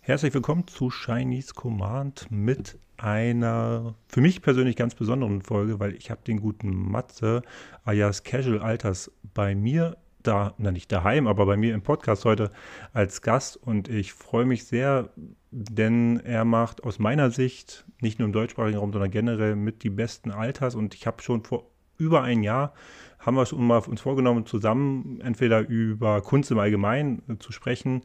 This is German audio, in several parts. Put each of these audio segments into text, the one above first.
Herzlich willkommen zu Chinese Command mit einer für mich persönlich ganz besonderen Folge, weil ich habe den guten Matze alias Casual Alters bei mir da, na nicht daheim, aber bei mir im Podcast heute als Gast und ich freue mich sehr, denn er macht aus meiner Sicht nicht nur im deutschsprachigen Raum, sondern generell mit die besten Alters und ich habe schon vor über ein Jahr haben wir es uns vorgenommen, zusammen entweder über Kunst im Allgemeinen zu sprechen,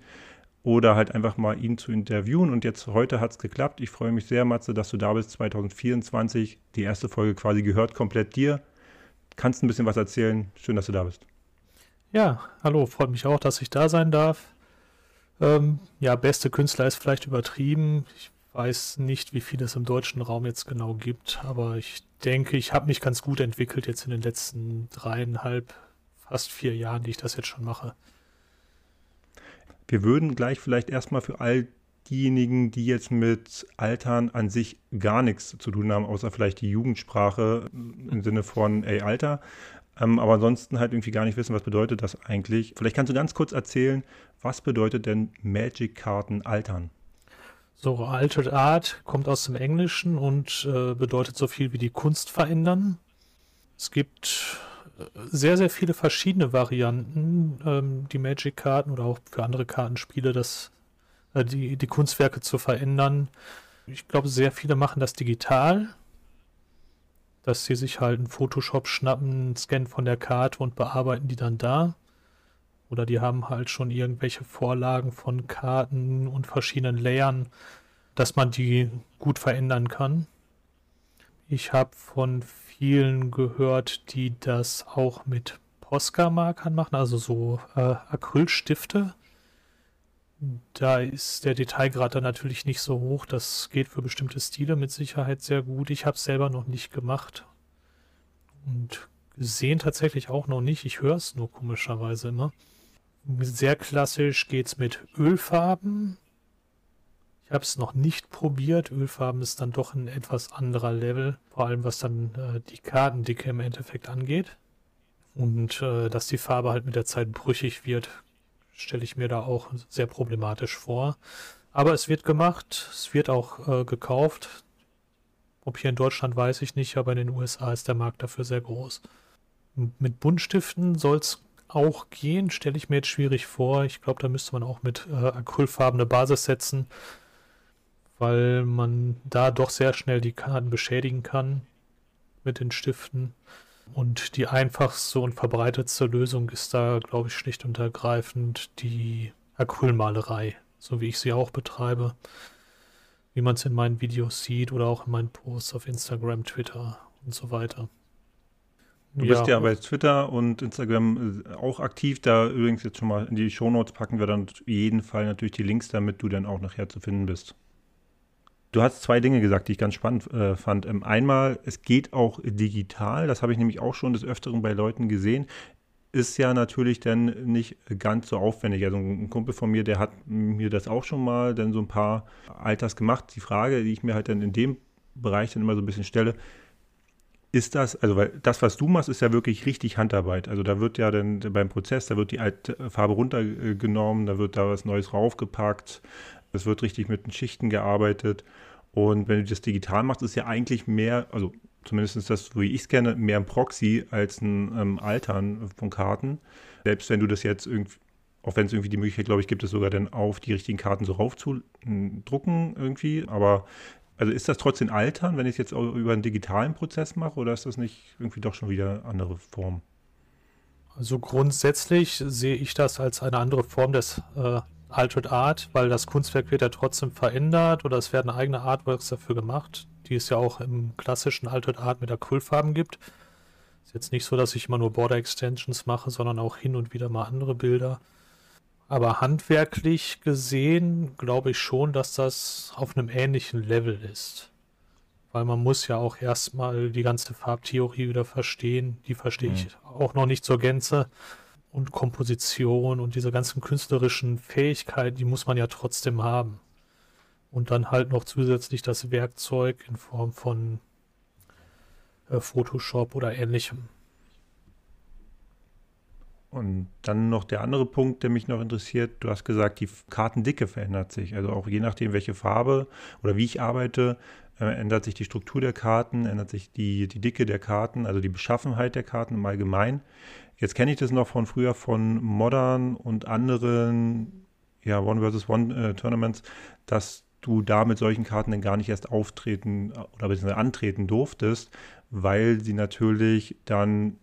oder halt einfach mal ihn zu interviewen. Und jetzt heute hat es geklappt. Ich freue mich sehr, Matze, dass du da bist. 2024, die erste Folge quasi gehört komplett dir. Kannst ein bisschen was erzählen. Schön, dass du da bist. Ja, hallo, freut mich auch, dass ich da sein darf. Ähm, ja, beste Künstler ist vielleicht übertrieben. Ich weiß nicht, wie viel es im deutschen Raum jetzt genau gibt, aber ich denke, ich habe mich ganz gut entwickelt jetzt in den letzten dreieinhalb, fast vier Jahren, die ich das jetzt schon mache. Wir würden gleich vielleicht erstmal für all diejenigen, die jetzt mit Altern an sich gar nichts zu tun haben, außer vielleicht die Jugendsprache im Sinne von, ey, Alter, ähm, aber ansonsten halt irgendwie gar nicht wissen, was bedeutet das eigentlich. Vielleicht kannst du ganz kurz erzählen, was bedeutet denn Magic-Karten altern? So, Altered Art kommt aus dem Englischen und äh, bedeutet so viel wie die Kunst verändern. Es gibt sehr, sehr viele verschiedene Varianten, ähm, die Magic-Karten oder auch für andere Kartenspiele, das, äh, die, die Kunstwerke zu verändern. Ich glaube, sehr viele machen das digital, dass sie sich halt einen Photoshop schnappen, einen Scan von der Karte und bearbeiten die dann da. Oder die haben halt schon irgendwelche Vorlagen von Karten und verschiedenen Layern, dass man die gut verändern kann. Ich habe von vielen gehört, die das auch mit Posca-Markern machen, also so äh, Acrylstifte. Da ist der Detailgrad dann natürlich nicht so hoch. Das geht für bestimmte Stile mit Sicherheit sehr gut. Ich habe es selber noch nicht gemacht. Und gesehen tatsächlich auch noch nicht. Ich höre es nur komischerweise immer. Sehr klassisch geht es mit Ölfarben. Ich habe es noch nicht probiert. Ölfarben ist dann doch ein etwas anderer Level, vor allem was dann äh, die Kartendicke im Endeffekt angeht. Und äh, dass die Farbe halt mit der Zeit brüchig wird, stelle ich mir da auch sehr problematisch vor. Aber es wird gemacht, es wird auch äh, gekauft. Ob hier in Deutschland weiß ich nicht, aber in den USA ist der Markt dafür sehr groß. Mit Buntstiften soll es auch gehen, stelle ich mir jetzt schwierig vor. Ich glaube, da müsste man auch mit äh, Acrylfarben eine Basis setzen weil man da doch sehr schnell die Karten beschädigen kann mit den Stiften. Und die einfachste und verbreitetste Lösung ist da, glaube ich, schlicht und ergreifend die Acrylmalerei, so wie ich sie auch betreibe. Wie man es in meinen Videos sieht oder auch in meinen Posts auf Instagram, Twitter und so weiter. Du ja. bist ja bei Twitter und Instagram äh, auch aktiv. Da übrigens jetzt schon mal in die Shownotes packen wir dann auf jeden Fall natürlich die Links, damit du dann auch nachher zu finden bist. Du hast zwei Dinge gesagt, die ich ganz spannend äh, fand. Ähm, einmal, es geht auch digital. Das habe ich nämlich auch schon des Öfteren bei Leuten gesehen. Ist ja natürlich dann nicht ganz so aufwendig. Also ein Kumpel von mir, der hat mir das auch schon mal dann so ein paar Alters gemacht. Die Frage, die ich mir halt dann in dem Bereich dann immer so ein bisschen stelle, ist das, also weil das, was du machst, ist ja wirklich richtig Handarbeit. Also da wird ja dann beim Prozess, da wird die alte Farbe runtergenommen, da wird da was Neues raufgepackt, es wird richtig mit den Schichten gearbeitet. Und wenn du das digital machst, ist ja eigentlich mehr, also zumindest ist das, wie ich es kenne, mehr ein Proxy als ein ähm, Altern von Karten. Selbst wenn du das jetzt irgendwie, auch wenn es irgendwie die Möglichkeit, glaube ich, gibt es sogar dann auf die richtigen Karten so raufzudrucken irgendwie. Aber also ist das trotzdem Altern, wenn ich es jetzt über einen digitalen Prozess mache oder ist das nicht irgendwie doch schon wieder eine andere Form? Also grundsätzlich sehe ich das als eine andere Form des äh, Altered Art, weil das Kunstwerk wird ja trotzdem verändert oder es werden eigene Artworks dafür gemacht, die es ja auch im klassischen Altered Art mit Acrylfarben gibt. Ist jetzt nicht so, dass ich immer nur Border Extensions mache, sondern auch hin und wieder mal andere Bilder. Aber handwerklich gesehen glaube ich schon, dass das auf einem ähnlichen Level ist. Weil man muss ja auch erstmal die ganze Farbtheorie wieder verstehen. Die verstehe ich mhm. auch noch nicht zur Gänze und Komposition und diese ganzen künstlerischen Fähigkeiten, die muss man ja trotzdem haben. Und dann halt noch zusätzlich das Werkzeug in Form von äh, Photoshop oder ähnlichem. Und dann noch der andere Punkt, der mich noch interessiert. Du hast gesagt, die Kartendicke verändert sich. Also auch je nachdem, welche Farbe oder wie ich arbeite, äh, ändert sich die Struktur der Karten, ändert sich die, die Dicke der Karten, also die Beschaffenheit der Karten im Allgemeinen. Jetzt kenne ich das noch von früher von Modern und anderen ja, One vs. One äh, Tournaments, dass du da mit solchen Karten dann gar nicht erst auftreten oder beziehungsweise antreten durftest, weil sie natürlich dann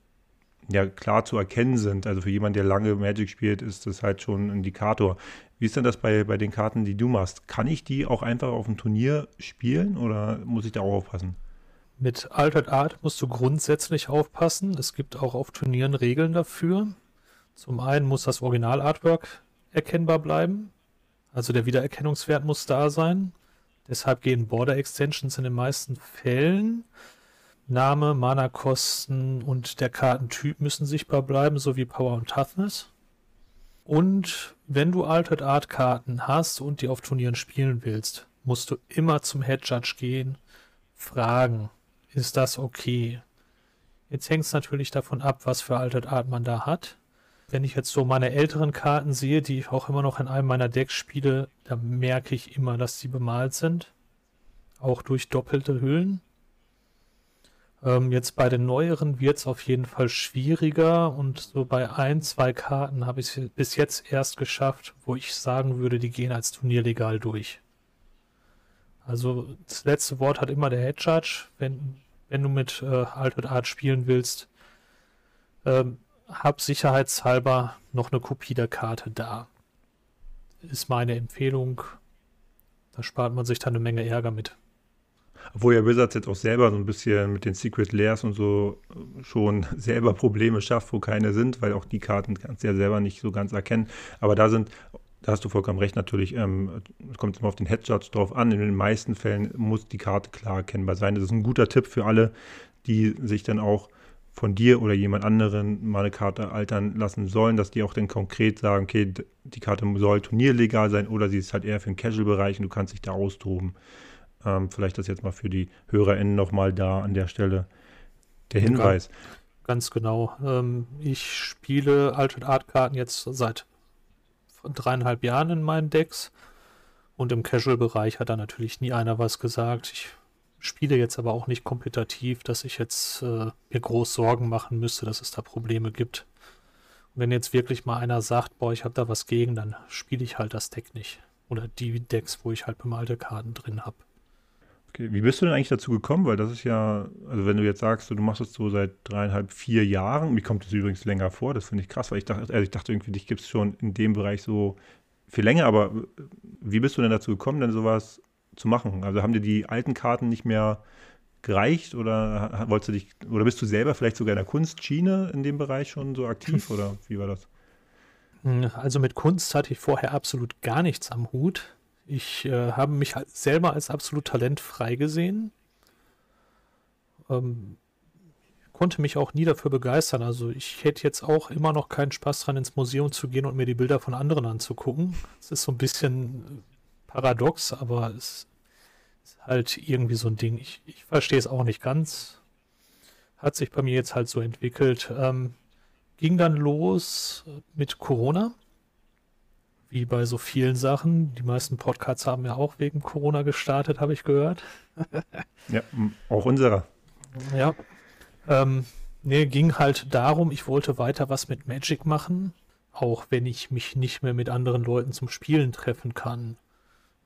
ja klar zu erkennen sind. Also für jemanden, der lange Magic spielt, ist das halt schon ein Indikator. Wie ist denn das bei, bei den Karten, die du machst? Kann ich die auch einfach auf dem Turnier spielen oder muss ich da auch aufpassen? Mit Altered Art musst du grundsätzlich aufpassen. Es gibt auch auf Turnieren Regeln dafür. Zum einen muss das Original-Artwork erkennbar bleiben. Also der Wiedererkennungswert muss da sein. Deshalb gehen Border Extensions in den meisten Fällen Name, Mana-Kosten und der Kartentyp müssen sichtbar bleiben, sowie Power und Toughness. Und wenn du Altered Art Karten hast und die auf Turnieren spielen willst, musst du immer zum Head Judge gehen, fragen, ist das okay? Jetzt hängt es natürlich davon ab, was für Altered Art man da hat. Wenn ich jetzt so meine älteren Karten sehe, die ich auch immer noch in einem meiner Decks spiele, da merke ich immer, dass sie bemalt sind. Auch durch doppelte Hüllen. Ähm, jetzt bei den neueren wird es auf jeden Fall schwieriger und so bei ein, zwei Karten habe ich es bis jetzt erst geschafft, wo ich sagen würde, die gehen als turnierlegal durch. Also das letzte Wort hat immer der Head Judge, wenn, wenn du mit äh, Altered Art spielen willst. Ähm, hab sicherheitshalber noch eine Kopie der Karte da. Ist meine Empfehlung. Da spart man sich dann eine Menge Ärger mit. Obwohl ja Wizards jetzt auch selber so ein bisschen mit den Secret Layers und so schon selber Probleme schafft, wo keine sind, weil auch die Karten kannst du ja selber nicht so ganz erkennen. Aber da sind, da hast du vollkommen recht, natürlich, ähm, kommt immer auf den Headshots drauf an. In den meisten Fällen muss die Karte klar erkennbar sein. Das ist ein guter Tipp für alle, die sich dann auch von dir oder jemand anderen mal eine Karte altern lassen sollen, dass die auch dann konkret sagen, okay, die Karte soll turnierlegal sein oder sie ist halt eher für den Casual-Bereich und du kannst dich da austoben. Ähm, vielleicht das jetzt mal für die HörerInnen nochmal da an der Stelle der Hinweis. Ganz genau. Ähm, ich spiele Altered Art Karten jetzt seit dreieinhalb Jahren in meinen Decks. Und im Casual-Bereich hat da natürlich nie einer was gesagt. Ich spiele jetzt aber auch nicht kompetitiv, dass ich jetzt äh, mir groß Sorgen machen müsste, dass es da Probleme gibt. Und wenn jetzt wirklich mal einer sagt, boah, ich habe da was gegen, dann spiele ich halt das Deck nicht. Oder die Decks, wo ich halt bemalte Karten drin habe. Okay. Wie bist du denn eigentlich dazu gekommen? Weil das ist ja, also wenn du jetzt sagst, du machst das so seit dreieinhalb, vier Jahren, mir kommt das übrigens länger vor, das finde ich krass, weil ich dachte, also ich dachte irgendwie, dich gibt es schon in dem Bereich so viel länger, aber wie bist du denn dazu gekommen, denn sowas zu machen? Also haben dir die alten Karten nicht mehr gereicht oder wolltest du dich, oder bist du selber vielleicht sogar in der Kunstschiene in dem Bereich schon so aktiv oder wie war das? Also mit Kunst hatte ich vorher absolut gar nichts am Hut. Ich äh, habe mich halt selber als absolut talentfrei gesehen. Ähm, konnte mich auch nie dafür begeistern. Also ich hätte jetzt auch immer noch keinen Spaß dran, ins Museum zu gehen und mir die Bilder von anderen anzugucken. Es ist so ein bisschen paradox, aber es ist halt irgendwie so ein Ding. Ich, ich verstehe es auch nicht ganz. Hat sich bei mir jetzt halt so entwickelt. Ähm, ging dann los mit Corona wie bei so vielen Sachen. Die meisten Podcasts haben ja auch wegen Corona gestartet, habe ich gehört. ja, auch unserer. Ja. Ähm, nee, ging halt darum, ich wollte weiter was mit Magic machen, auch wenn ich mich nicht mehr mit anderen Leuten zum Spielen treffen kann.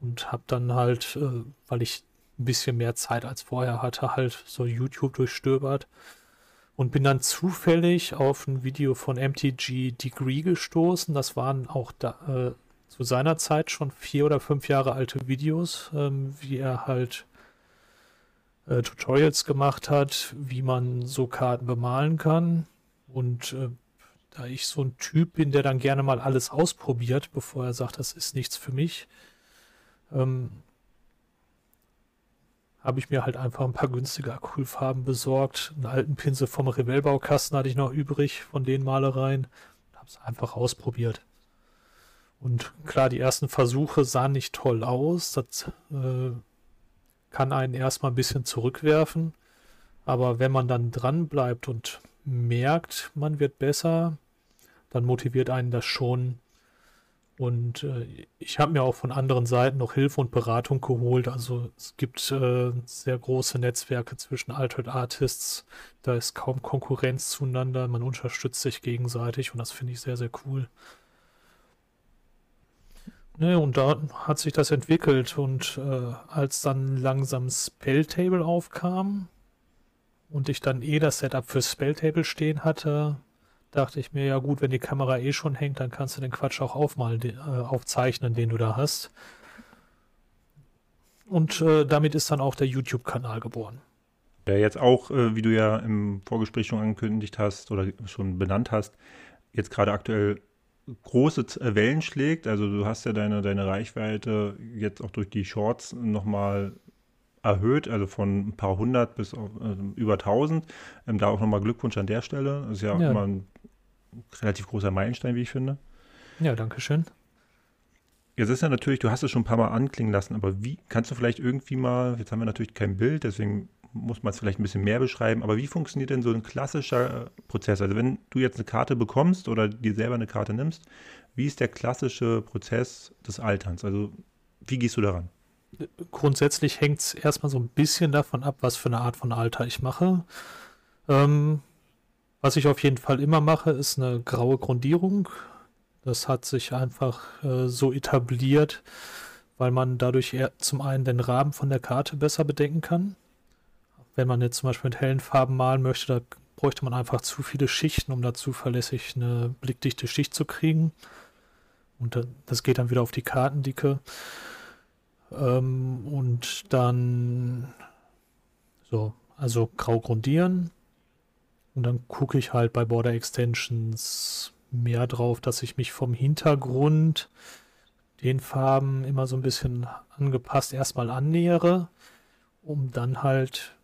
Und habe dann halt, äh, weil ich ein bisschen mehr Zeit als vorher hatte, halt so YouTube durchstöbert und bin dann zufällig auf ein Video von MTG Degree gestoßen. Das waren auch da, äh, zu seiner Zeit schon vier oder fünf Jahre alte Videos, ähm, wie er halt äh, Tutorials gemacht hat, wie man so Karten bemalen kann. Und äh, da ich so ein Typ bin, der dann gerne mal alles ausprobiert, bevor er sagt, das ist nichts für mich, ähm, habe ich mir halt einfach ein paar günstige Acrylfarben besorgt. Einen alten Pinsel vom Revellbaukasten hatte ich noch übrig von den Malereien. Habe es einfach ausprobiert. Und klar, die ersten Versuche sahen nicht toll aus. Das äh, kann einen erstmal ein bisschen zurückwerfen. Aber wenn man dann dran bleibt und merkt, man wird besser, dann motiviert einen das schon. Und äh, ich habe mir auch von anderen Seiten noch Hilfe und Beratung geholt. Also es gibt äh, sehr große Netzwerke zwischen Altered Artists. Da ist kaum Konkurrenz zueinander. Man unterstützt sich gegenseitig und das finde ich sehr, sehr cool. Ne, und da hat sich das entwickelt. Und äh, als dann langsam Spelltable aufkam und ich dann eh das Setup für Spelltable stehen hatte, dachte ich mir, ja gut, wenn die Kamera eh schon hängt, dann kannst du den Quatsch auch aufmalen, äh, aufzeichnen, den du da hast. Und äh, damit ist dann auch der YouTube-Kanal geboren. Der jetzt auch, äh, wie du ja im Vorgespräch schon angekündigt hast oder schon benannt hast, jetzt gerade aktuell große äh, Wellen schlägt. Also du hast ja deine, deine Reichweite jetzt auch durch die Shorts nochmal erhöht, also von ein paar hundert bis auf, äh, über tausend. Ähm, da auch nochmal Glückwunsch an der Stelle. Das ist ja, ja. immer ein relativ großer Meilenstein, wie ich finde. Ja, danke schön. Jetzt ist ja natürlich, du hast es schon ein paar Mal anklingen lassen, aber wie kannst du vielleicht irgendwie mal, jetzt haben wir natürlich kein Bild, deswegen muss man es vielleicht ein bisschen mehr beschreiben, aber wie funktioniert denn so ein klassischer äh, Prozess? Also wenn du jetzt eine Karte bekommst oder dir selber eine Karte nimmst, wie ist der klassische Prozess des Alterns? Also wie gehst du daran? Grundsätzlich hängt es erstmal so ein bisschen davon ab, was für eine Art von Alter ich mache. Ähm, was ich auf jeden Fall immer mache, ist eine graue Grundierung. Das hat sich einfach äh, so etabliert, weil man dadurch zum einen den Rahmen von der Karte besser bedenken kann. Wenn man jetzt zum Beispiel mit hellen Farben malen möchte, da bräuchte man einfach zu viele Schichten, um da zuverlässig eine blickdichte Schicht zu kriegen. Und das geht dann wieder auf die Kartendicke. Ähm, und dann so, also grau grundieren, und dann gucke ich halt bei Border Extensions mehr drauf, dass ich mich vom Hintergrund den Farben immer so ein bisschen angepasst erstmal annähere, um dann halt,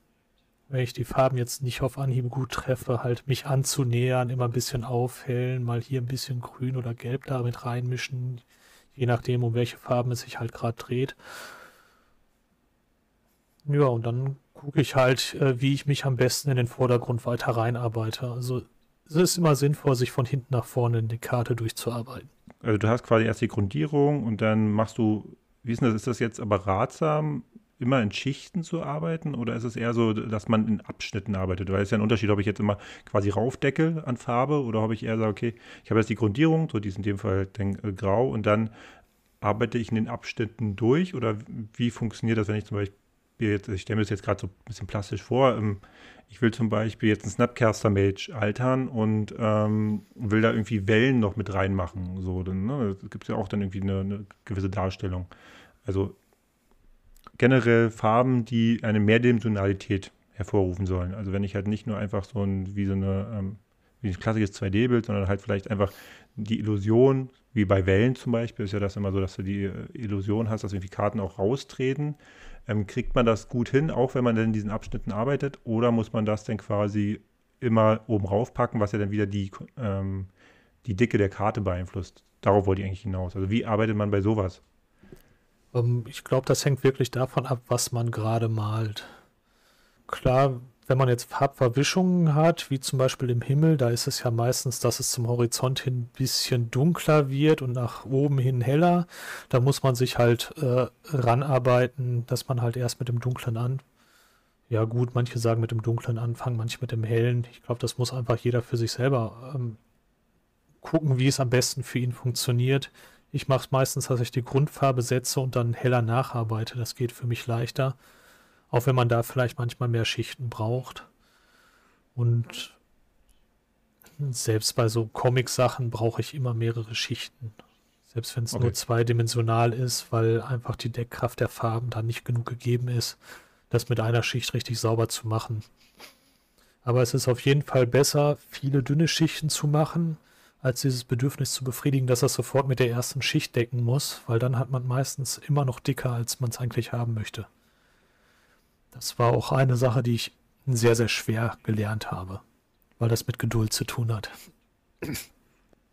wenn ich die Farben jetzt nicht auf Anhieb gut treffe, halt mich anzunähern, immer ein bisschen aufhellen, mal hier ein bisschen grün oder gelb damit reinmischen, je nachdem, um welche Farben es sich halt gerade dreht. Ja, und dann gucke ich halt, äh, wie ich mich am besten in den Vordergrund weiter reinarbeite. Also es ist immer sinnvoll, sich von hinten nach vorne in die Karte durchzuarbeiten. Also du hast quasi erst die Grundierung und dann machst du, wie ist das, ist das jetzt aber ratsam, immer in Schichten zu arbeiten oder ist es eher so, dass man in Abschnitten arbeitet? Weil es ist ja ein Unterschied, ob ich jetzt immer quasi raufdecke an Farbe oder ob ich eher sage, okay, ich habe jetzt die Grundierung, so die ist in dem Fall den, äh, grau und dann arbeite ich in den Abschnitten durch oder wie funktioniert das, wenn ich zum Beispiel jetzt, ich stelle mir das jetzt gerade so ein bisschen plastisch vor, ähm, ich will zum Beispiel jetzt einen Snapcaster Mage altern und ähm, will da irgendwie Wellen noch mit reinmachen. So, dann ne, gibt es ja auch dann irgendwie eine, eine, gewisse Darstellung. Also generell Farben, die eine Mehrdimensionalität hervorrufen sollen. Also wenn ich halt nicht nur einfach so ein, wie so eine, ähm, wie ein klassisches 2D-Bild, sondern halt vielleicht einfach die Illusion, wie bei Wellen zum Beispiel, ist ja das immer so, dass du die äh, Illusion hast, dass irgendwie Karten auch raustreten. Ähm, kriegt man das gut hin, auch wenn man dann in diesen Abschnitten arbeitet? Oder muss man das dann quasi immer oben raufpacken, was ja dann wieder die, ähm, die Dicke der Karte beeinflusst? Darauf wollte ich eigentlich hinaus. Also wie arbeitet man bei sowas? Ähm, ich glaube, das hängt wirklich davon ab, was man gerade malt. Klar, wenn man jetzt Farbverwischungen hat, wie zum Beispiel im Himmel, da ist es ja meistens, dass es zum Horizont hin ein bisschen dunkler wird und nach oben hin heller. Da muss man sich halt äh, ranarbeiten, dass man halt erst mit dem Dunklen an. Ja gut, manche sagen mit dem Dunklen anfangen, manche mit dem Hellen. Ich glaube, das muss einfach jeder für sich selber ähm, gucken, wie es am besten für ihn funktioniert. Ich mache es meistens, dass ich die Grundfarbe setze und dann heller nacharbeite. Das geht für mich leichter. Auch wenn man da vielleicht manchmal mehr Schichten braucht. Und selbst bei so Comic-Sachen brauche ich immer mehrere Schichten. Selbst wenn es okay. nur zweidimensional ist, weil einfach die Deckkraft der Farben da nicht genug gegeben ist, das mit einer Schicht richtig sauber zu machen. Aber es ist auf jeden Fall besser, viele dünne Schichten zu machen, als dieses Bedürfnis zu befriedigen, dass er sofort mit der ersten Schicht decken muss, weil dann hat man meistens immer noch dicker, als man es eigentlich haben möchte. Das war auch eine Sache, die ich sehr, sehr schwer gelernt habe, weil das mit Geduld zu tun hat.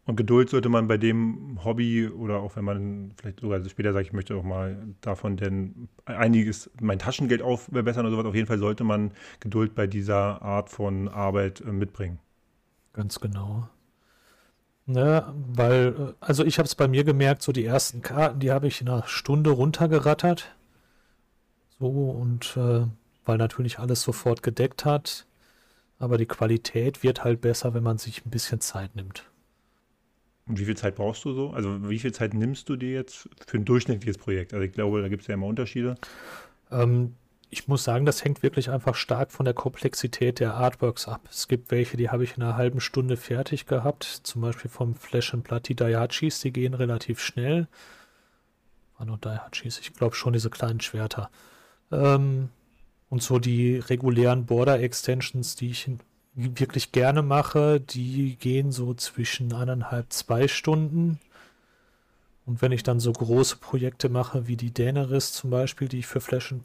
Und Geduld sollte man bei dem Hobby oder auch wenn man vielleicht sogar später sagt, ich möchte auch mal davon denn einiges, mein Taschengeld aufbessern oder sowas, auf jeden Fall sollte man Geduld bei dieser Art von Arbeit äh, mitbringen. Ganz genau. Ne, weil, äh, also ich habe es bei mir gemerkt, so die ersten Karten, die habe ich in einer Stunde runtergerattert. So und äh, weil natürlich alles sofort gedeckt hat. Aber die Qualität wird halt besser, wenn man sich ein bisschen Zeit nimmt. Und wie viel Zeit brauchst du so? Also wie viel Zeit nimmst du dir jetzt für ein durchschnittliches Projekt? Also ich glaube, da gibt es ja immer Unterschiede. Ähm, ich muss sagen, das hängt wirklich einfach stark von der Komplexität der Artworks ab. Es gibt welche, die habe ich in einer halben Stunde fertig gehabt. Zum Beispiel vom Flash and Blood, die Daihatschis, die gehen relativ schnell. War nur Daihatschis, ich glaube schon diese kleinen Schwerter. Ähm, und so die regulären Border Extensions, die ich wirklich gerne mache, die gehen so zwischen eineinhalb, zwei Stunden. Und wenn ich dann so große Projekte mache, wie die Daenerys zum Beispiel, die ich für Flash and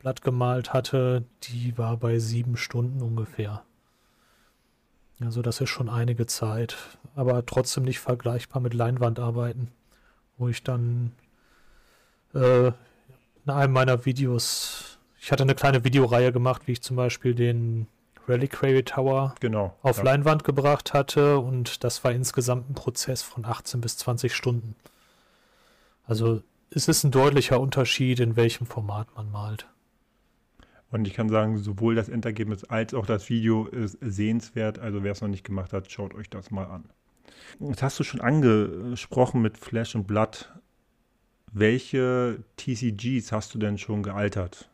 Blatt gemalt hatte, die war bei sieben Stunden ungefähr. Also das ist schon einige Zeit, aber trotzdem nicht vergleichbar mit Leinwandarbeiten, wo ich dann äh, in einem meiner Videos, ich hatte eine kleine Videoreihe gemacht, wie ich zum Beispiel den Reliquary Tower genau, auf ja. Leinwand gebracht hatte und das war insgesamt ein Prozess von 18 bis 20 Stunden. Also es ist ein deutlicher Unterschied, in welchem Format man malt. Und ich kann sagen, sowohl das Endergebnis als auch das Video ist sehenswert. Also wer es noch nicht gemacht hat, schaut euch das mal an. Jetzt hast du schon angesprochen mit Flash und Blood. Welche TCGs hast du denn schon gealtert?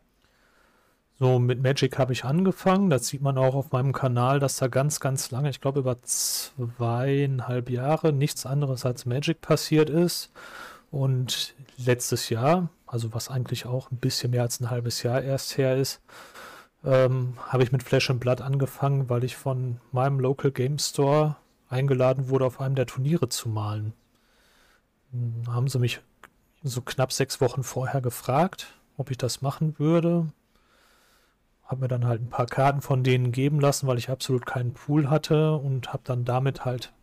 So, mit Magic habe ich angefangen. Das sieht man auch auf meinem Kanal, dass da ganz, ganz lange, ich glaube über zweieinhalb Jahre, nichts anderes als Magic passiert ist. Und letztes Jahr, also was eigentlich auch ein bisschen mehr als ein halbes Jahr erst her ist, ähm, habe ich mit Flash and Blood angefangen, weil ich von meinem Local Game Store eingeladen wurde, auf einem der Turniere zu malen. Da haben sie mich so knapp sechs Wochen vorher gefragt, ob ich das machen würde. Habe mir dann halt ein paar Karten von denen geben lassen, weil ich absolut keinen Pool hatte und habe dann damit halt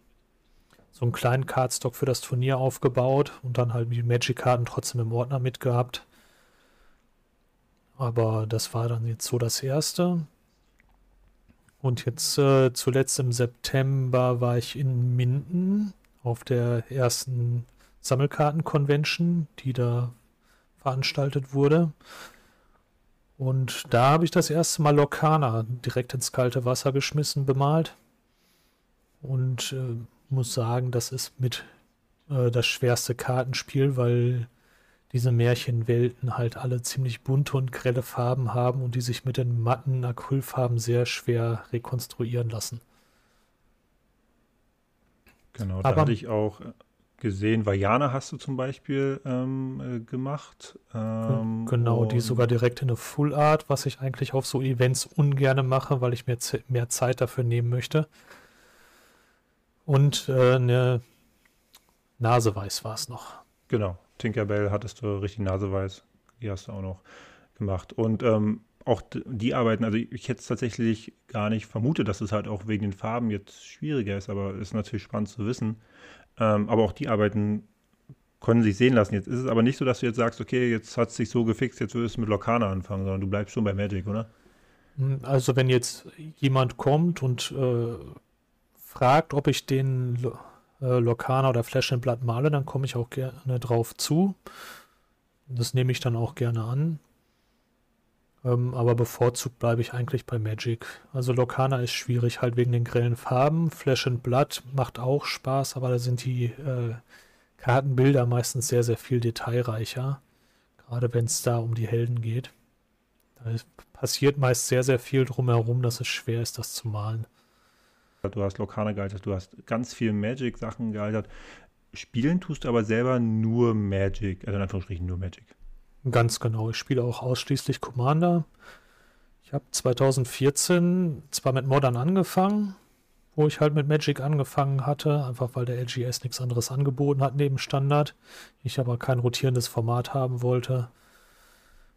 so einen kleinen Cardstock für das Turnier aufgebaut und dann halt die Magic-Karten trotzdem im Ordner mitgehabt. Aber das war dann jetzt so das erste. Und jetzt äh, zuletzt im September war ich in Minden auf der ersten Sammelkarten-Convention, die da veranstaltet wurde. Und da habe ich das erste Mal Lokana direkt ins kalte Wasser geschmissen, bemalt. Und äh, muss sagen, das ist mit äh, das schwerste Kartenspiel, weil diese Märchenwelten halt alle ziemlich bunte und grelle Farben haben und die sich mit den matten Acrylfarben sehr schwer rekonstruieren lassen. Genau, da Aber, hatte ich auch gesehen, Vajana hast du zum Beispiel ähm, äh, gemacht. Ähm, genau, die sogar direkt in eine Full Art, was ich eigentlich auf so Events ungern mache, weil ich mir mehr Zeit dafür nehmen möchte. Und äh, eine Naseweiß war es noch. Genau, Tinkerbell hattest du richtig Naseweiß. Die hast du auch noch gemacht. Und ähm, auch die Arbeiten, also ich hätte es tatsächlich gar nicht vermutet, dass es halt auch wegen den Farben jetzt schwieriger ist, aber ist natürlich spannend zu wissen. Ähm, aber auch die Arbeiten können sich sehen lassen. Jetzt ist es aber nicht so, dass du jetzt sagst, okay, jetzt hat es sich so gefixt, jetzt würdest du mit Lokana anfangen, sondern du bleibst schon bei Magic, oder? Hm, also wenn jetzt jemand kommt und äh, fragt, ob ich den äh, Lokana oder Blood male, dann komme ich auch gerne drauf zu. Das nehme ich dann auch gerne an. Ähm, aber bevorzugt bleibe ich eigentlich bei Magic. Also Lokana ist schwierig, halt wegen den grellen Farben. Flash Blood macht auch Spaß, aber da sind die äh, Kartenbilder meistens sehr, sehr viel detailreicher. Gerade wenn es da um die Helden geht. Da passiert meist sehr, sehr viel drumherum, dass es schwer ist, das zu malen du hast Lokane gealtert, du hast ganz viel Magic-Sachen gealtert. Spielen tust du aber selber nur Magic, also in Anführungsstrichen nur Magic. Ganz genau. Ich spiele auch ausschließlich Commander. Ich habe 2014 zwar mit Modern angefangen, wo ich halt mit Magic angefangen hatte, einfach weil der LGS nichts anderes angeboten hat neben Standard. Ich aber kein rotierendes Format haben wollte.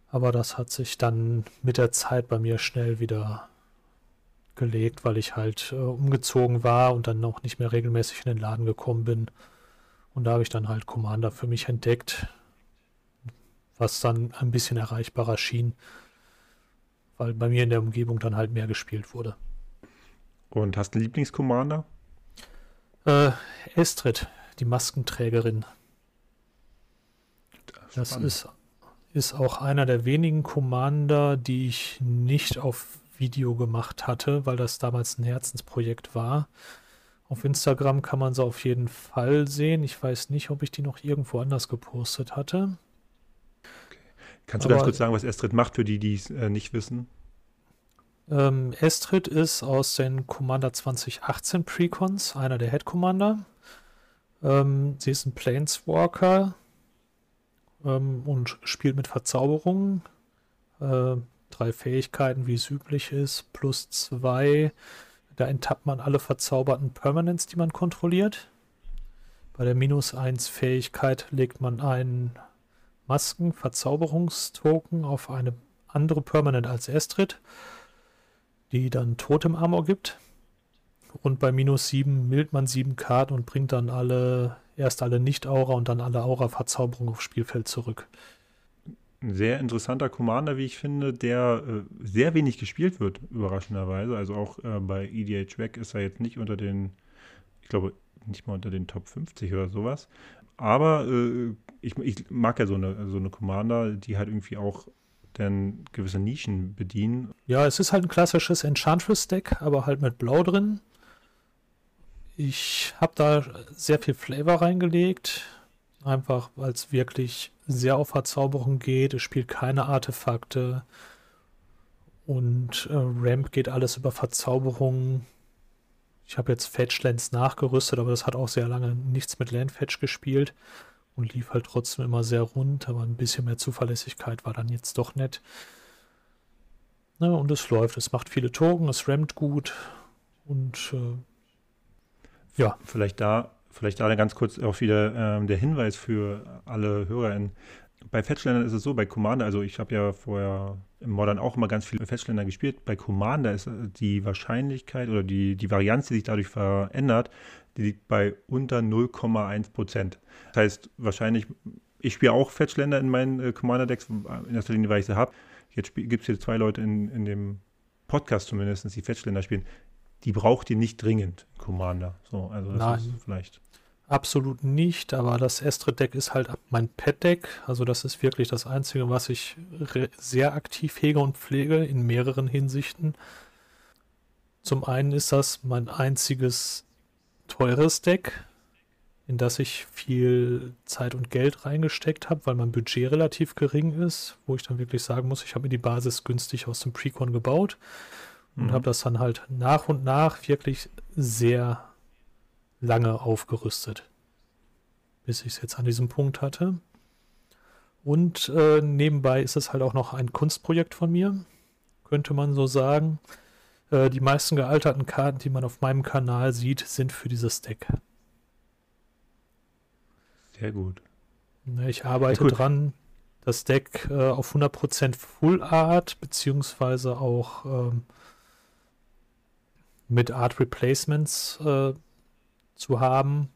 Aber das hat sich dann mit der Zeit bei mir schnell wieder gelegt, weil ich halt äh, umgezogen war und dann noch nicht mehr regelmäßig in den Laden gekommen bin. Und da habe ich dann halt Commander für mich entdeckt, was dann ein bisschen erreichbarer schien, weil bei mir in der Umgebung dann halt mehr gespielt wurde. Und hast du einen Lieblingscommander? Äh, Estrid, die Maskenträgerin. Das, das ist, ist auch einer der wenigen Commander, die ich nicht auf Video gemacht hatte, weil das damals ein Herzensprojekt war. Auf Instagram kann man sie auf jeden Fall sehen. Ich weiß nicht, ob ich die noch irgendwo anders gepostet hatte. Okay. Kannst du Aber, ganz kurz sagen, was Estrid macht, für die, die es äh, nicht wissen? Ähm, Estrid ist aus den Commander 2018 Precons, einer der Head Commander. Ähm, sie ist ein Planeswalker ähm, und spielt mit Verzauberungen. Äh, drei Fähigkeiten, wie es üblich ist, plus zwei. Da enttappt man alle verzauberten Permanents, die man kontrolliert. Bei der minus 1 Fähigkeit legt man einen Masken-Verzauberungstoken auf eine andere Permanent als Estrid, die dann Totem Armor gibt. Und bei minus 7 mild man 7 Karten und bringt dann alle, erst alle Nicht-Aura und dann alle Aura-Verzauberungen aufs Spielfeld zurück sehr interessanter Commander, wie ich finde, der äh, sehr wenig gespielt wird, überraschenderweise. Also auch äh, bei EDH Weg ist er jetzt nicht unter den, ich glaube, nicht mal unter den Top 50 oder sowas. Aber äh, ich, ich, mag ja so eine, so eine Commander, die halt irgendwie auch dann gewisse Nischen bedienen. Ja, es ist halt ein klassisches Enchantress-Deck, aber halt mit Blau drin. Ich habe da sehr viel Flavor reingelegt Einfach, weil es wirklich sehr auf Verzauberung geht. Es spielt keine Artefakte. Und äh, Ramp geht alles über Verzauberung. Ich habe jetzt Fetchlands nachgerüstet, aber das hat auch sehr lange nichts mit Landfetch gespielt und lief halt trotzdem immer sehr rund, aber ein bisschen mehr Zuverlässigkeit war dann jetzt doch nett. Na, und es läuft, es macht viele Token, es rammt gut und äh, ja. Vielleicht da Vielleicht da ganz kurz auch wieder ähm, der Hinweis für alle HörerInnen. Bei Fetchländern ist es so, bei Commander, also ich habe ja vorher im Modern auch immer ganz viele Fetchländer gespielt. Bei Commander ist die Wahrscheinlichkeit oder die, die Varianz, die sich dadurch verändert, die liegt bei unter 0,1 Prozent. Das heißt, wahrscheinlich, ich spiele auch Fetchländer in meinen äh, Commander-Decks, in erster Linie, weil ich sie habe. Jetzt gibt es hier zwei Leute in, in dem Podcast zumindest, die Fetchländer spielen die braucht ihr nicht dringend, Commander. So, also das Nein. ist vielleicht. Absolut nicht, aber das Estrid-Deck ist halt mein Pet-Deck. Also das ist wirklich das Einzige, was ich sehr aktiv hege und pflege in mehreren Hinsichten. Zum einen ist das mein einziges teures Deck, in das ich viel Zeit und Geld reingesteckt habe, weil mein Budget relativ gering ist, wo ich dann wirklich sagen muss, ich habe mir die Basis günstig aus dem Precon gebaut und mhm. habe das dann halt nach und nach wirklich sehr lange aufgerüstet, bis ich es jetzt an diesem Punkt hatte. Und äh, nebenbei ist es halt auch noch ein Kunstprojekt von mir, könnte man so sagen. Äh, die meisten gealterten Karten, die man auf meinem Kanal sieht, sind für dieses Deck. Sehr gut. Ich arbeite ja, dran, das Deck äh, auf 100% Full Art, beziehungsweise auch ähm, mit Art Replacements äh, zu haben.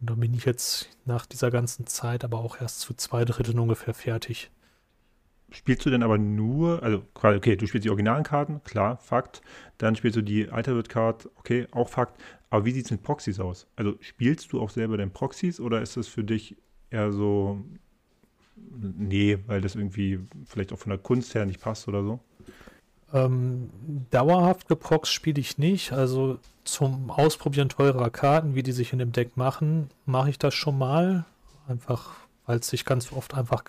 Und da bin ich jetzt nach dieser ganzen Zeit aber auch erst zu zwei Dritteln ungefähr fertig. Spielst du denn aber nur, also okay, du spielst die originalen Karten, klar, Fakt. Dann spielst du die Altered Card, okay, auch Fakt. Aber wie sieht es mit Proxys aus? Also spielst du auch selber den Proxys oder ist das für dich eher so, nee, weil das irgendwie vielleicht auch von der Kunst her nicht passt oder so? Ähm, dauerhaft geproxt spiele ich nicht. Also zum Ausprobieren teurer Karten, wie die sich in dem Deck machen, mache ich das schon mal. Einfach, weil es sich ganz oft einfach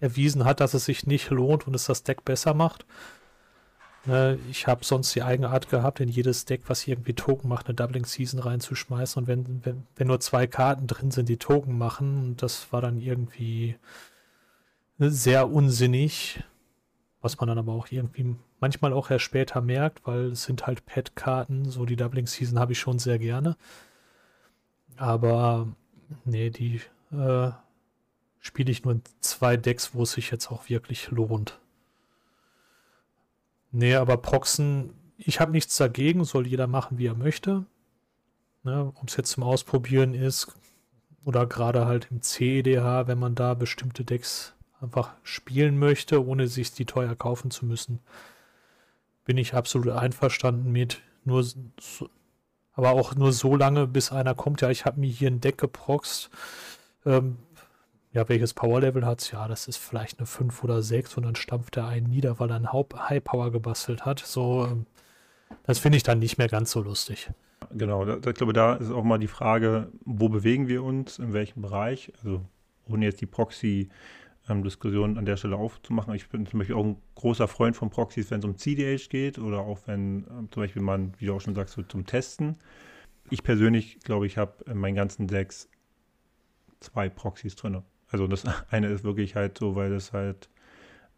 erwiesen hat, dass es sich nicht lohnt und es das Deck besser macht. Ne, ich habe sonst die eigene Art gehabt, in jedes Deck, was irgendwie Token macht, eine Doubling Season reinzuschmeißen. Und wenn, wenn, wenn nur zwei Karten drin sind, die Token machen, das war dann irgendwie sehr unsinnig. Was man dann aber auch irgendwie manchmal auch erst später merkt, weil es sind halt Pet-Karten, so die Doubling Season habe ich schon sehr gerne. Aber nee, die äh, spiele ich nur in zwei Decks, wo es sich jetzt auch wirklich lohnt. Nee, aber Proxen ich habe nichts dagegen, soll jeder machen, wie er möchte. Ne, Ob es jetzt zum Ausprobieren ist oder gerade halt im CEDH, wenn man da bestimmte Decks einfach spielen möchte, ohne sich die teuer kaufen zu müssen, bin ich absolut einverstanden mit. Nur so, aber auch nur so lange, bis einer kommt. Ja, ich habe mir hier ein Deck geproxt. Ähm, ja, welches Power-Level hat es? Ja, das ist vielleicht eine 5 oder 6 und dann stampft er einen nieder, weil er einen High-Power gebastelt hat. So, ähm, das finde ich dann nicht mehr ganz so lustig. Genau, da, ich glaube, da ist auch mal die Frage, wo bewegen wir uns, in welchem Bereich? Also ohne jetzt die Proxy-Diskussion ähm, an der Stelle aufzumachen. Ich bin zum Beispiel auch ein großer Freund von Proxys, wenn es um CDH geht oder auch wenn ähm, zum Beispiel man, wie du auch schon sagst, so zum Testen. Ich persönlich glaube, ich habe in meinen ganzen Decks zwei Proxys drin. Also das eine ist wirklich halt so, weil das halt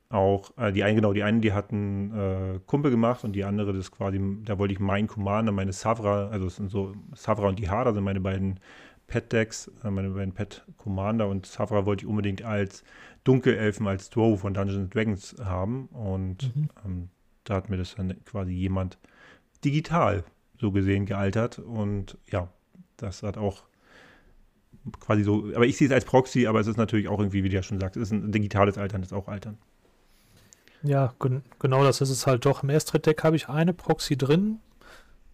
auch, äh, die eine, genau, die eine, die hat einen äh, Kumpel gemacht und die andere, das quasi, da wollte ich meinen Commander, meine Savra, also es sind so, Savra und die Hada sind meine beiden Pet-Decks, äh, meine beiden Pet-Commander und Savra wollte ich unbedingt als Dunkelelfen, als Drow von Dungeons Dragons haben und mhm. ähm, da hat mir das dann quasi jemand digital so gesehen gealtert und ja, das hat auch quasi so, aber ich sehe es als Proxy, aber es ist natürlich auch irgendwie, wie du ja schon sagst, es ist ein digitales Altern, das ist auch Altern. Ja, gen genau das ist es halt doch. Im Estrid-Deck habe ich eine Proxy drin.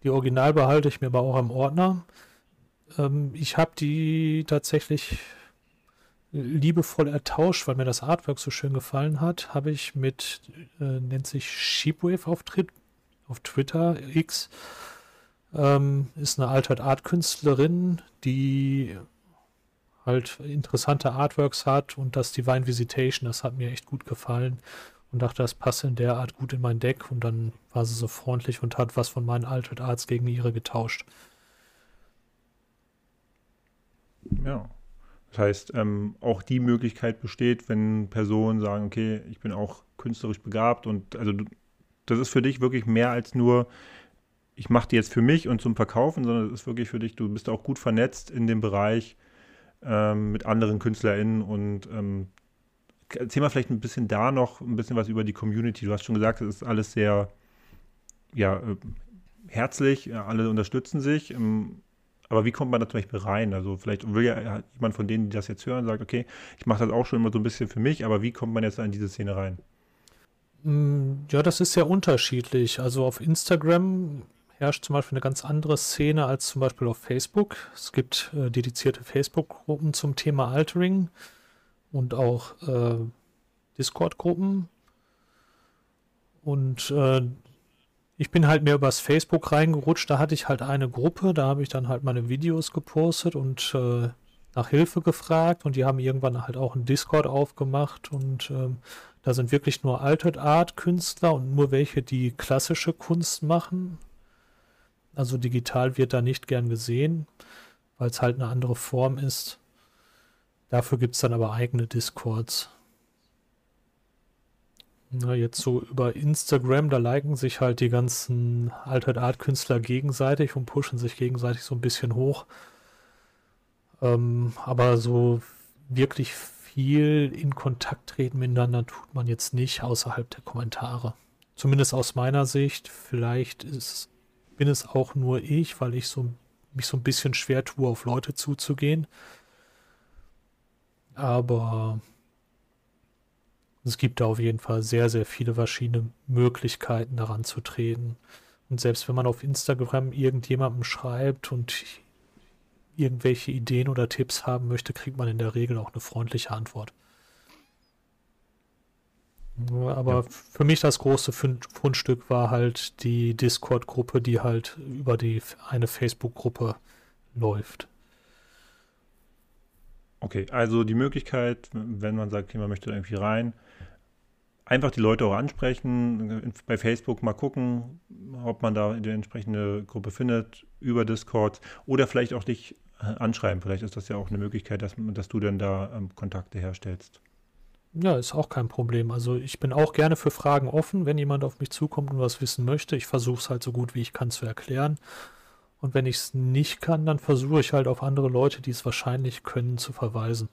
Die Original behalte ich mir aber auch im Ordner. Ähm, ich habe die tatsächlich liebevoll ertauscht, weil mir das Artwork so schön gefallen hat. Habe ich mit, äh, nennt sich Sheepwave auf, auf Twitter, X. Ähm, ist eine Altered Art Künstlerin, die halt interessante Artworks hat und das Divine Visitation, das hat mir echt gut gefallen und dachte, das passt in der Art gut in mein Deck und dann war sie so freundlich und hat was von meinen Altered Arts gegen ihre getauscht. Ja. Das heißt, ähm, auch die Möglichkeit besteht, wenn Personen sagen, okay, ich bin auch künstlerisch begabt und also du, das ist für dich wirklich mehr als nur, ich mache die jetzt für mich und zum Verkaufen, sondern es ist wirklich für dich, du bist auch gut vernetzt in dem Bereich ähm, mit anderen KünstlerInnen und ähm, erzähl mal vielleicht ein bisschen da noch ein bisschen was über die Community. Du hast schon gesagt, es ist alles sehr ja, äh, herzlich, alle unterstützen sich. Ähm, aber wie kommt man da zum Beispiel rein? Also vielleicht will ja jemand von denen, die das jetzt hören, sagt, okay, ich mache das auch schon immer so ein bisschen für mich, aber wie kommt man jetzt in diese Szene rein? Mm, ja, das ist sehr unterschiedlich. Also auf Instagram herrscht zum Beispiel eine ganz andere Szene als zum Beispiel auf Facebook. Es gibt äh, dedizierte Facebook-Gruppen zum Thema Altering und auch äh, Discord-Gruppen. Und äh, ich bin halt mehr übers Facebook reingerutscht. Da hatte ich halt eine Gruppe, da habe ich dann halt meine Videos gepostet und äh, nach Hilfe gefragt. Und die haben irgendwann halt auch einen Discord aufgemacht. Und ähm, da sind wirklich nur Altered Art Künstler und nur welche, die klassische Kunst machen. Also digital wird da nicht gern gesehen, weil es halt eine andere Form ist. Dafür gibt es dann aber eigene Discords. Na, jetzt so über Instagram, da liken sich halt die ganzen Altered Art Künstler gegenseitig und pushen sich gegenseitig so ein bisschen hoch. Ähm, aber so wirklich viel in Kontakt treten miteinander tut man jetzt nicht außerhalb der Kommentare. Zumindest aus meiner Sicht. Vielleicht ist, bin es auch nur ich, weil ich so, mich so ein bisschen schwer tue, auf Leute zuzugehen. Aber es gibt da auf jeden Fall sehr, sehr viele verschiedene Möglichkeiten daran zu treten. Und selbst wenn man auf Instagram irgendjemandem schreibt und irgendwelche Ideen oder Tipps haben möchte, kriegt man in der Regel auch eine freundliche Antwort. Aber ja. für mich das große Fundstück war halt die Discord-Gruppe, die halt über die eine Facebook-Gruppe läuft. Okay, also die Möglichkeit, wenn man sagt, man möchte irgendwie rein, einfach die Leute auch ansprechen, bei Facebook mal gucken, ob man da die entsprechende Gruppe findet, über Discord oder vielleicht auch dich äh, anschreiben. Vielleicht ist das ja auch eine Möglichkeit, dass, dass du dann da ähm, Kontakte herstellst. Ja, ist auch kein Problem. Also ich bin auch gerne für Fragen offen, wenn jemand auf mich zukommt und was wissen möchte. Ich versuche es halt so gut wie ich kann zu erklären. Und wenn ich es nicht kann, dann versuche ich halt auf andere Leute, die es wahrscheinlich können, zu verweisen.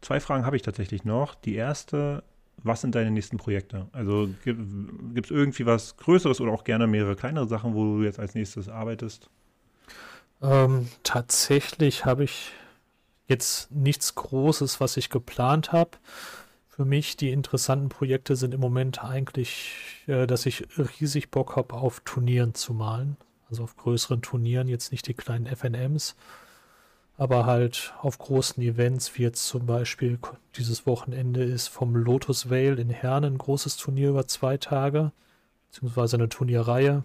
Zwei Fragen habe ich tatsächlich noch. Die erste, was sind deine nächsten Projekte? Also gibt es irgendwie was Größeres oder auch gerne mehrere kleinere Sachen, wo du jetzt als nächstes arbeitest? Ähm, tatsächlich habe ich jetzt nichts Großes, was ich geplant habe. Für mich die interessanten Projekte sind im Moment eigentlich, äh, dass ich riesig Bock habe, auf Turnieren zu malen. Also auf größeren Turnieren, jetzt nicht die kleinen FNMs, aber halt auf großen Events, wie jetzt zum Beispiel dieses Wochenende ist vom Lotus Vale in Herne ein großes Turnier über zwei Tage, beziehungsweise eine Turnierreihe.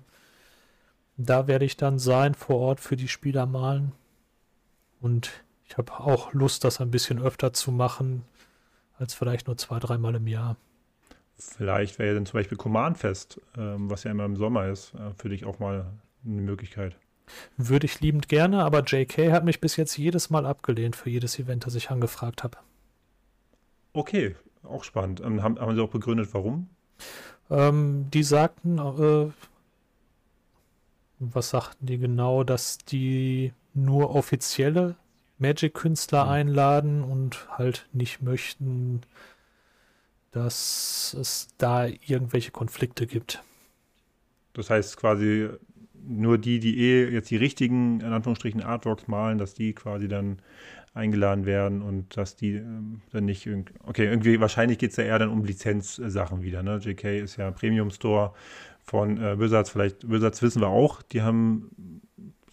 Da werde ich dann sein, vor Ort für die Spieler malen. Und ich habe auch Lust, das ein bisschen öfter zu machen, als vielleicht nur zwei, dreimal im Jahr. Vielleicht wäre ja dann zum Beispiel Command Fest, ähm, was ja immer im Sommer ist, äh, für dich auch mal eine Möglichkeit. Würde ich liebend gerne, aber JK hat mich bis jetzt jedes Mal abgelehnt für jedes Event, das ich angefragt habe. Okay, auch spannend. Ähm, haben, haben Sie auch begründet, warum? Ähm, die sagten, äh, was sagten die genau, dass die nur offizielle Magic-Künstler mhm. einladen und halt nicht möchten, dass es da irgendwelche Konflikte gibt. Das heißt quasi, nur die, die eh jetzt die richtigen, in Anführungsstrichen, Artworks malen, dass die quasi dann eingeladen werden und dass die ähm, dann nicht irgendwie, okay, irgendwie wahrscheinlich geht es ja eher dann um Lizenzsachen wieder, ne? JK ist ja Premium Store von äh, Wizards, vielleicht, Wizards wissen wir auch, die haben,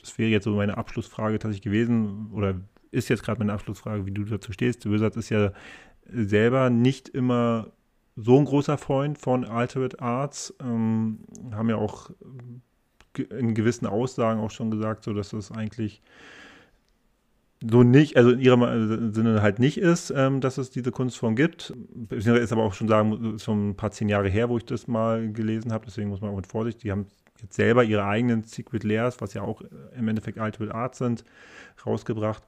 das wäre jetzt so meine Abschlussfrage tatsächlich gewesen, oder ist jetzt gerade meine Abschlussfrage, wie du dazu stehst. Wizards ist ja selber nicht immer so ein großer Freund von Alternate Arts, ähm, haben ja auch in gewissen Aussagen auch schon gesagt, so dass das eigentlich so nicht, also in ihrem Sinne halt nicht ist, ähm, dass es diese Kunstform gibt. Ist aber auch schon sagen, schon ein paar zehn Jahre her, wo ich das mal gelesen habe, deswegen muss man auch mit Vorsicht, die haben jetzt selber ihre eigenen Secret Layers, was ja auch im Endeffekt Ultimate Art sind, rausgebracht.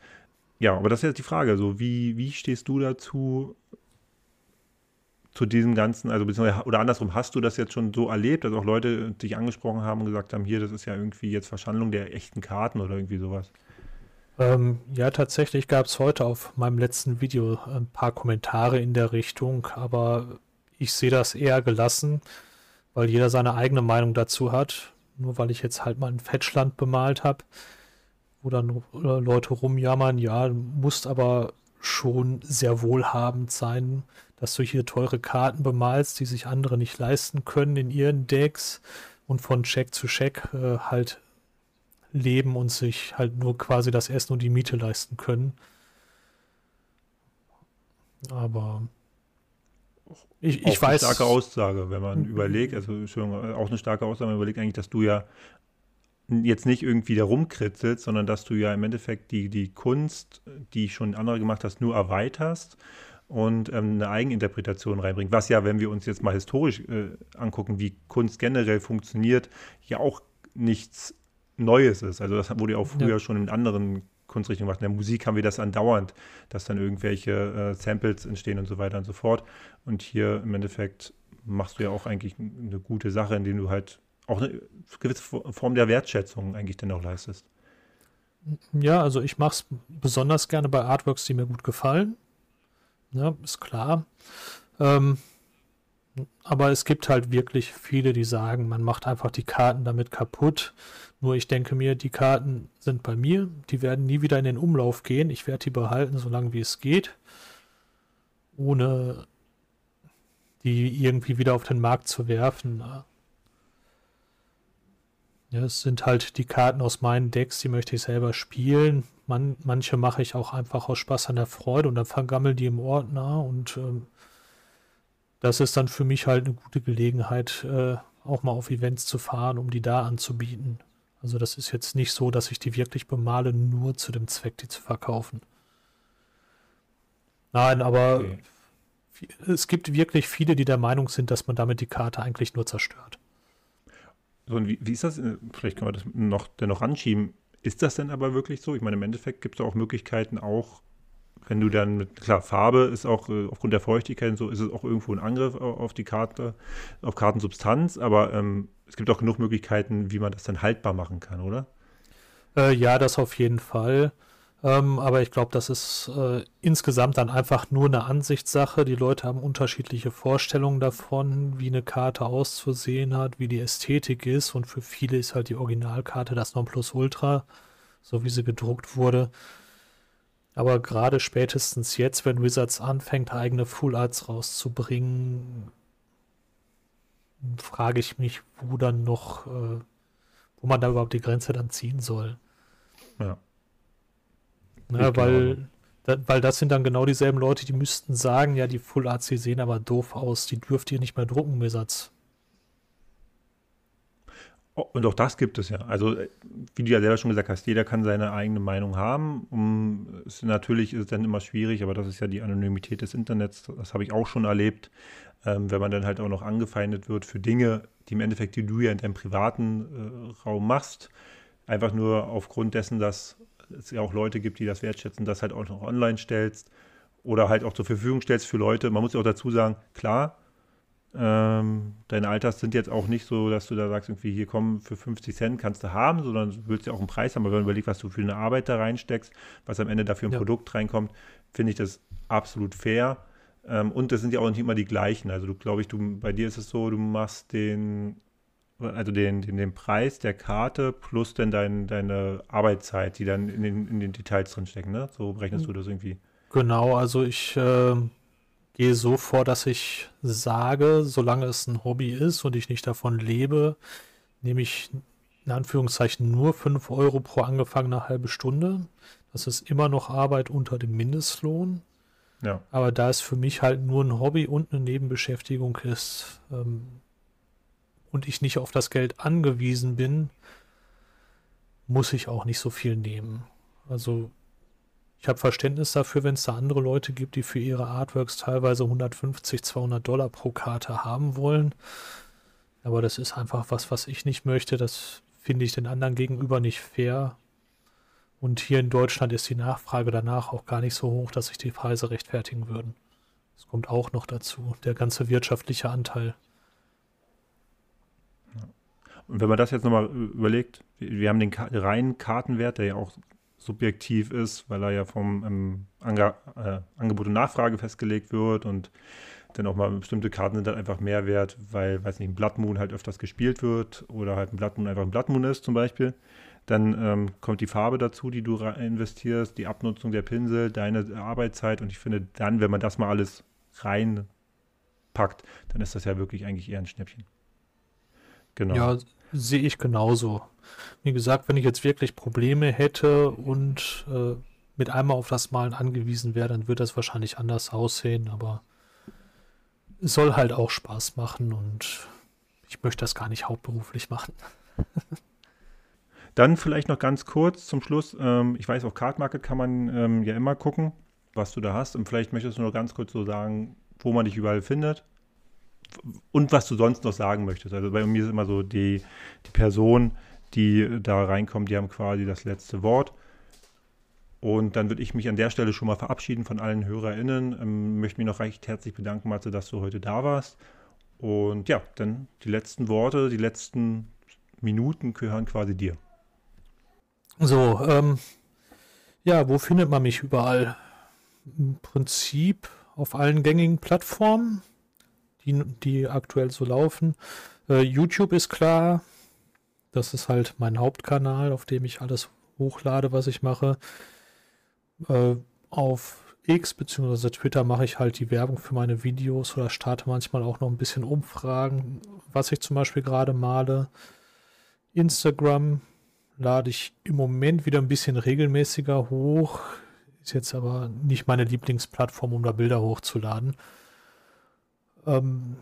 Ja, aber das ist jetzt die Frage, so wie, wie stehst du dazu, zu diesem ganzen, also beziehungsweise, oder andersrum, hast du das jetzt schon so erlebt, dass auch Leute dich angesprochen haben und gesagt haben, hier, das ist ja irgendwie jetzt Verschandlung der echten Karten oder irgendwie sowas? Ähm, ja, tatsächlich gab es heute auf meinem letzten Video ein paar Kommentare in der Richtung, aber ich sehe das eher gelassen, weil jeder seine eigene Meinung dazu hat. Nur weil ich jetzt halt mal ein Fetchland bemalt habe, wo dann Leute rumjammern, ja, musst aber schon sehr wohlhabend sein, dass du hier teure Karten bemalst, die sich andere nicht leisten können in ihren Decks und von Check zu Check äh, halt leben und sich halt nur quasi das Essen und die Miete leisten können. Aber ich, ich weiß. Eine starke Aussage, wenn man überlegt, also auch eine starke Aussage, wenn man überlegt eigentlich, dass du ja jetzt nicht irgendwie da rumkritzelst, sondern dass du ja im Endeffekt die, die Kunst, die schon andere gemacht hast, nur erweiterst und ähm, eine Eigeninterpretation reinbringst. Was ja, wenn wir uns jetzt mal historisch äh, angucken, wie Kunst generell funktioniert, ja auch nichts Neues ist. Also das wurde ja auch früher ja. schon in anderen Kunstrichtungen gemacht. In der Musik haben wir das andauernd, dass dann irgendwelche äh, Samples entstehen und so weiter und so fort. Und hier im Endeffekt machst du ja auch eigentlich eine gute Sache, indem du halt auch eine gewisse Form der Wertschätzung eigentlich dann auch leistest. Ja, also ich mache es besonders gerne bei Artworks, die mir gut gefallen. Ja, ist klar. Ähm, aber es gibt halt wirklich viele, die sagen, man macht einfach die Karten damit kaputt. Nur ich denke mir, die Karten sind bei mir, die werden nie wieder in den Umlauf gehen. Ich werde die behalten, solange wie es geht. Ohne die irgendwie wieder auf den Markt zu werfen. Ja, es sind halt die Karten aus meinen Decks, die möchte ich selber spielen. Man, manche mache ich auch einfach aus Spaß an der Freude und dann vergammeln die im Ordner und ähm, das ist dann für mich halt eine gute Gelegenheit, äh, auch mal auf Events zu fahren, um die da anzubieten. Also das ist jetzt nicht so, dass ich die wirklich bemale, nur zu dem Zweck, die zu verkaufen. Nein, aber okay. es gibt wirklich viele, die der Meinung sind, dass man damit die Karte eigentlich nur zerstört. So, und wie, wie ist das? Äh, vielleicht können wir das noch dennoch anschieben. Ist das denn aber wirklich so? Ich meine, im Endeffekt gibt es auch Möglichkeiten, auch wenn du dann mit, klar, Farbe ist auch äh, aufgrund der Feuchtigkeit und so, ist es auch irgendwo ein Angriff auf die Karte, auf Kartensubstanz, aber ähm, es gibt auch genug Möglichkeiten, wie man das dann haltbar machen kann, oder? Äh, ja, das auf jeden Fall. Ähm, aber ich glaube, das ist äh, insgesamt dann einfach nur eine Ansichtssache. Die Leute haben unterschiedliche Vorstellungen davon, wie eine Karte auszusehen hat, wie die Ästhetik ist. Und für viele ist halt die Originalkarte das Nonplusultra, so wie sie gedruckt wurde. Aber gerade spätestens jetzt, wenn Wizards anfängt, eigene Full Arts rauszubringen, frage ich mich, wo dann noch, äh, wo man da überhaupt die Grenze dann ziehen soll. Ja. Na, weil, da, weil das sind dann genau dieselben Leute, die müssten sagen, ja, die Full Arts, die sehen aber doof aus, die dürft ihr nicht mehr drucken, Wizards. Oh, und auch das gibt es ja. Also, wie du ja selber schon gesagt hast, jeder kann seine eigene Meinung haben. Um, es, natürlich ist es dann immer schwierig, aber das ist ja die Anonymität des Internets. Das habe ich auch schon erlebt, ähm, wenn man dann halt auch noch angefeindet wird für Dinge, die im Endeffekt, die du ja in deinem privaten äh, Raum machst. Einfach nur aufgrund dessen, dass es ja auch Leute gibt, die das wertschätzen, das halt auch noch online stellst oder halt auch zur Verfügung stellst für Leute. Man muss ja auch dazu sagen, klar, ähm, deine Alters sind jetzt auch nicht so, dass du da sagst, irgendwie hier kommen für 50 Cent kannst du haben, sondern du willst ja auch einen Preis haben. Aber wenn du überlegst, was du für eine Arbeit da reinsteckst, was am Ende dafür ein ja. Produkt reinkommt, finde ich das absolut fair. Ähm, und das sind ja auch nicht immer die gleichen. Also du glaube ich, du bei dir ist es so, du machst den also den, den, den Preis der Karte plus dann dein, deine Arbeitszeit, die dann in den, in den Details drinstecken, ne? So berechnest du das irgendwie. Genau, also ich äh, gehe so vor, dass ich sage, solange es ein Hobby ist und ich nicht davon lebe, nehme ich in Anführungszeichen nur 5 Euro pro angefangene halbe Stunde. Das ist immer noch Arbeit unter dem Mindestlohn. Ja. Aber da es für mich halt nur ein Hobby und eine Nebenbeschäftigung ist, ähm, und ich nicht auf das Geld angewiesen bin, muss ich auch nicht so viel nehmen. Also ich habe Verständnis dafür, wenn es da andere Leute gibt, die für ihre Artworks teilweise 150, 200 Dollar pro Karte haben wollen. Aber das ist einfach was, was ich nicht möchte. Das finde ich den anderen gegenüber nicht fair. Und hier in Deutschland ist die Nachfrage danach auch gar nicht so hoch, dass sich die Preise rechtfertigen würden. Das kommt auch noch dazu, der ganze wirtschaftliche Anteil. Und wenn man das jetzt nochmal überlegt, wir haben den reinen Kartenwert, der ja auch subjektiv ist, weil er ja vom ähm, Ange äh, Angebot und Nachfrage festgelegt wird und dann auch mal bestimmte Karten sind dann einfach mehr wert, weil, weiß nicht, ein Blood Moon halt öfters gespielt wird oder halt ein Blood Moon einfach ein Blood Moon ist zum Beispiel. Dann ähm, kommt die Farbe dazu, die du investierst, die Abnutzung der Pinsel, deine Arbeitszeit und ich finde dann, wenn man das mal alles reinpackt, dann ist das ja wirklich eigentlich eher ein Schnäppchen. Genau. Ja, sehe ich genauso. Wie gesagt, wenn ich jetzt wirklich Probleme hätte und äh, mit einmal auf das Malen angewiesen wäre, dann würde das wahrscheinlich anders aussehen, aber es soll halt auch Spaß machen und ich möchte das gar nicht hauptberuflich machen. Dann vielleicht noch ganz kurz zum Schluss. Ähm, ich weiß, auf Card Market kann man ähm, ja immer gucken, was du da hast. Und vielleicht möchtest du nur ganz kurz so sagen, wo man dich überall findet und was du sonst noch sagen möchtest. Also bei mir ist immer so, die, die Person, die da reinkommt, die haben quasi das letzte Wort. Und dann würde ich mich an der Stelle schon mal verabschieden von allen HörerInnen. Ähm, möchte mich noch recht herzlich bedanken, Matze, dass du heute da warst. Und ja, dann die letzten Worte, die letzten Minuten gehören quasi dir. So, ähm, ja, wo findet man mich überall? Im Prinzip auf allen gängigen Plattformen die, die aktuell so laufen. Äh, YouTube ist klar. Das ist halt mein Hauptkanal, auf dem ich alles hochlade, was ich mache. Äh, auf X bzw. Twitter mache ich halt die Werbung für meine Videos oder starte manchmal auch noch ein bisschen Umfragen, was ich zum Beispiel gerade male. Instagram lade ich im Moment wieder ein bisschen regelmäßiger hoch. Ist jetzt aber nicht meine Lieblingsplattform, um da Bilder hochzuladen. Ähm,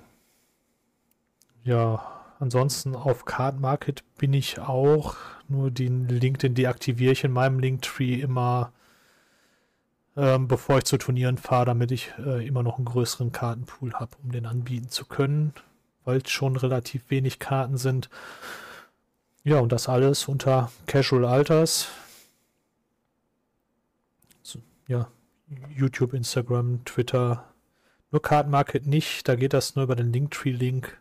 ja, ansonsten auf Card Market bin ich auch. Nur den Link, den deaktiviere ich in meinem Linktree immer, ähm, bevor ich zu Turnieren fahre, damit ich äh, immer noch einen größeren Kartenpool habe, um den anbieten zu können, weil es schon relativ wenig Karten sind. Ja, und das alles unter Casual Alters. So, ja, YouTube, Instagram, Twitter, nur Card Market nicht, da geht das nur über den Linktree-Link,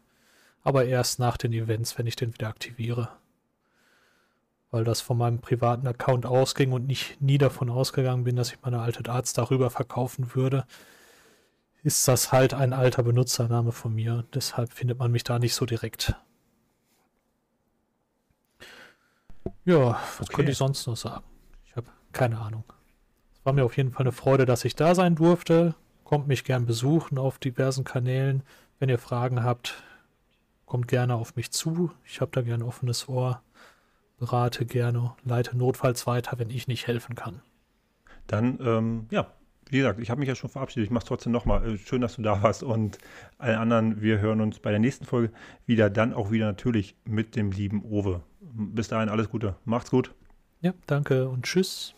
aber erst nach den Events, wenn ich den wieder aktiviere. weil das von meinem privaten Account ausging und ich nie davon ausgegangen bin, dass ich meine alte Arzt darüber verkaufen würde, ist das halt ein alter Benutzername von mir. Deshalb findet man mich da nicht so direkt. Ja, was okay. könnte ich sonst noch sagen? Ich habe keine Ahnung. Es war mir auf jeden Fall eine Freude, dass ich da sein durfte. Kommt mich gern besuchen auf diversen Kanälen. Wenn ihr Fragen habt, kommt gerne auf mich zu. Ich habe da gern offenes Ohr berate gerne, leite notfalls weiter, wenn ich nicht helfen kann. Dann, ähm, ja, wie gesagt, ich habe mich ja schon verabschiedet. Ich mache es trotzdem nochmal. Äh, schön, dass du da warst. Und allen anderen, wir hören uns bei der nächsten Folge wieder. Dann auch wieder natürlich mit dem lieben Owe. Bis dahin alles Gute. Macht's gut. Ja, danke und tschüss.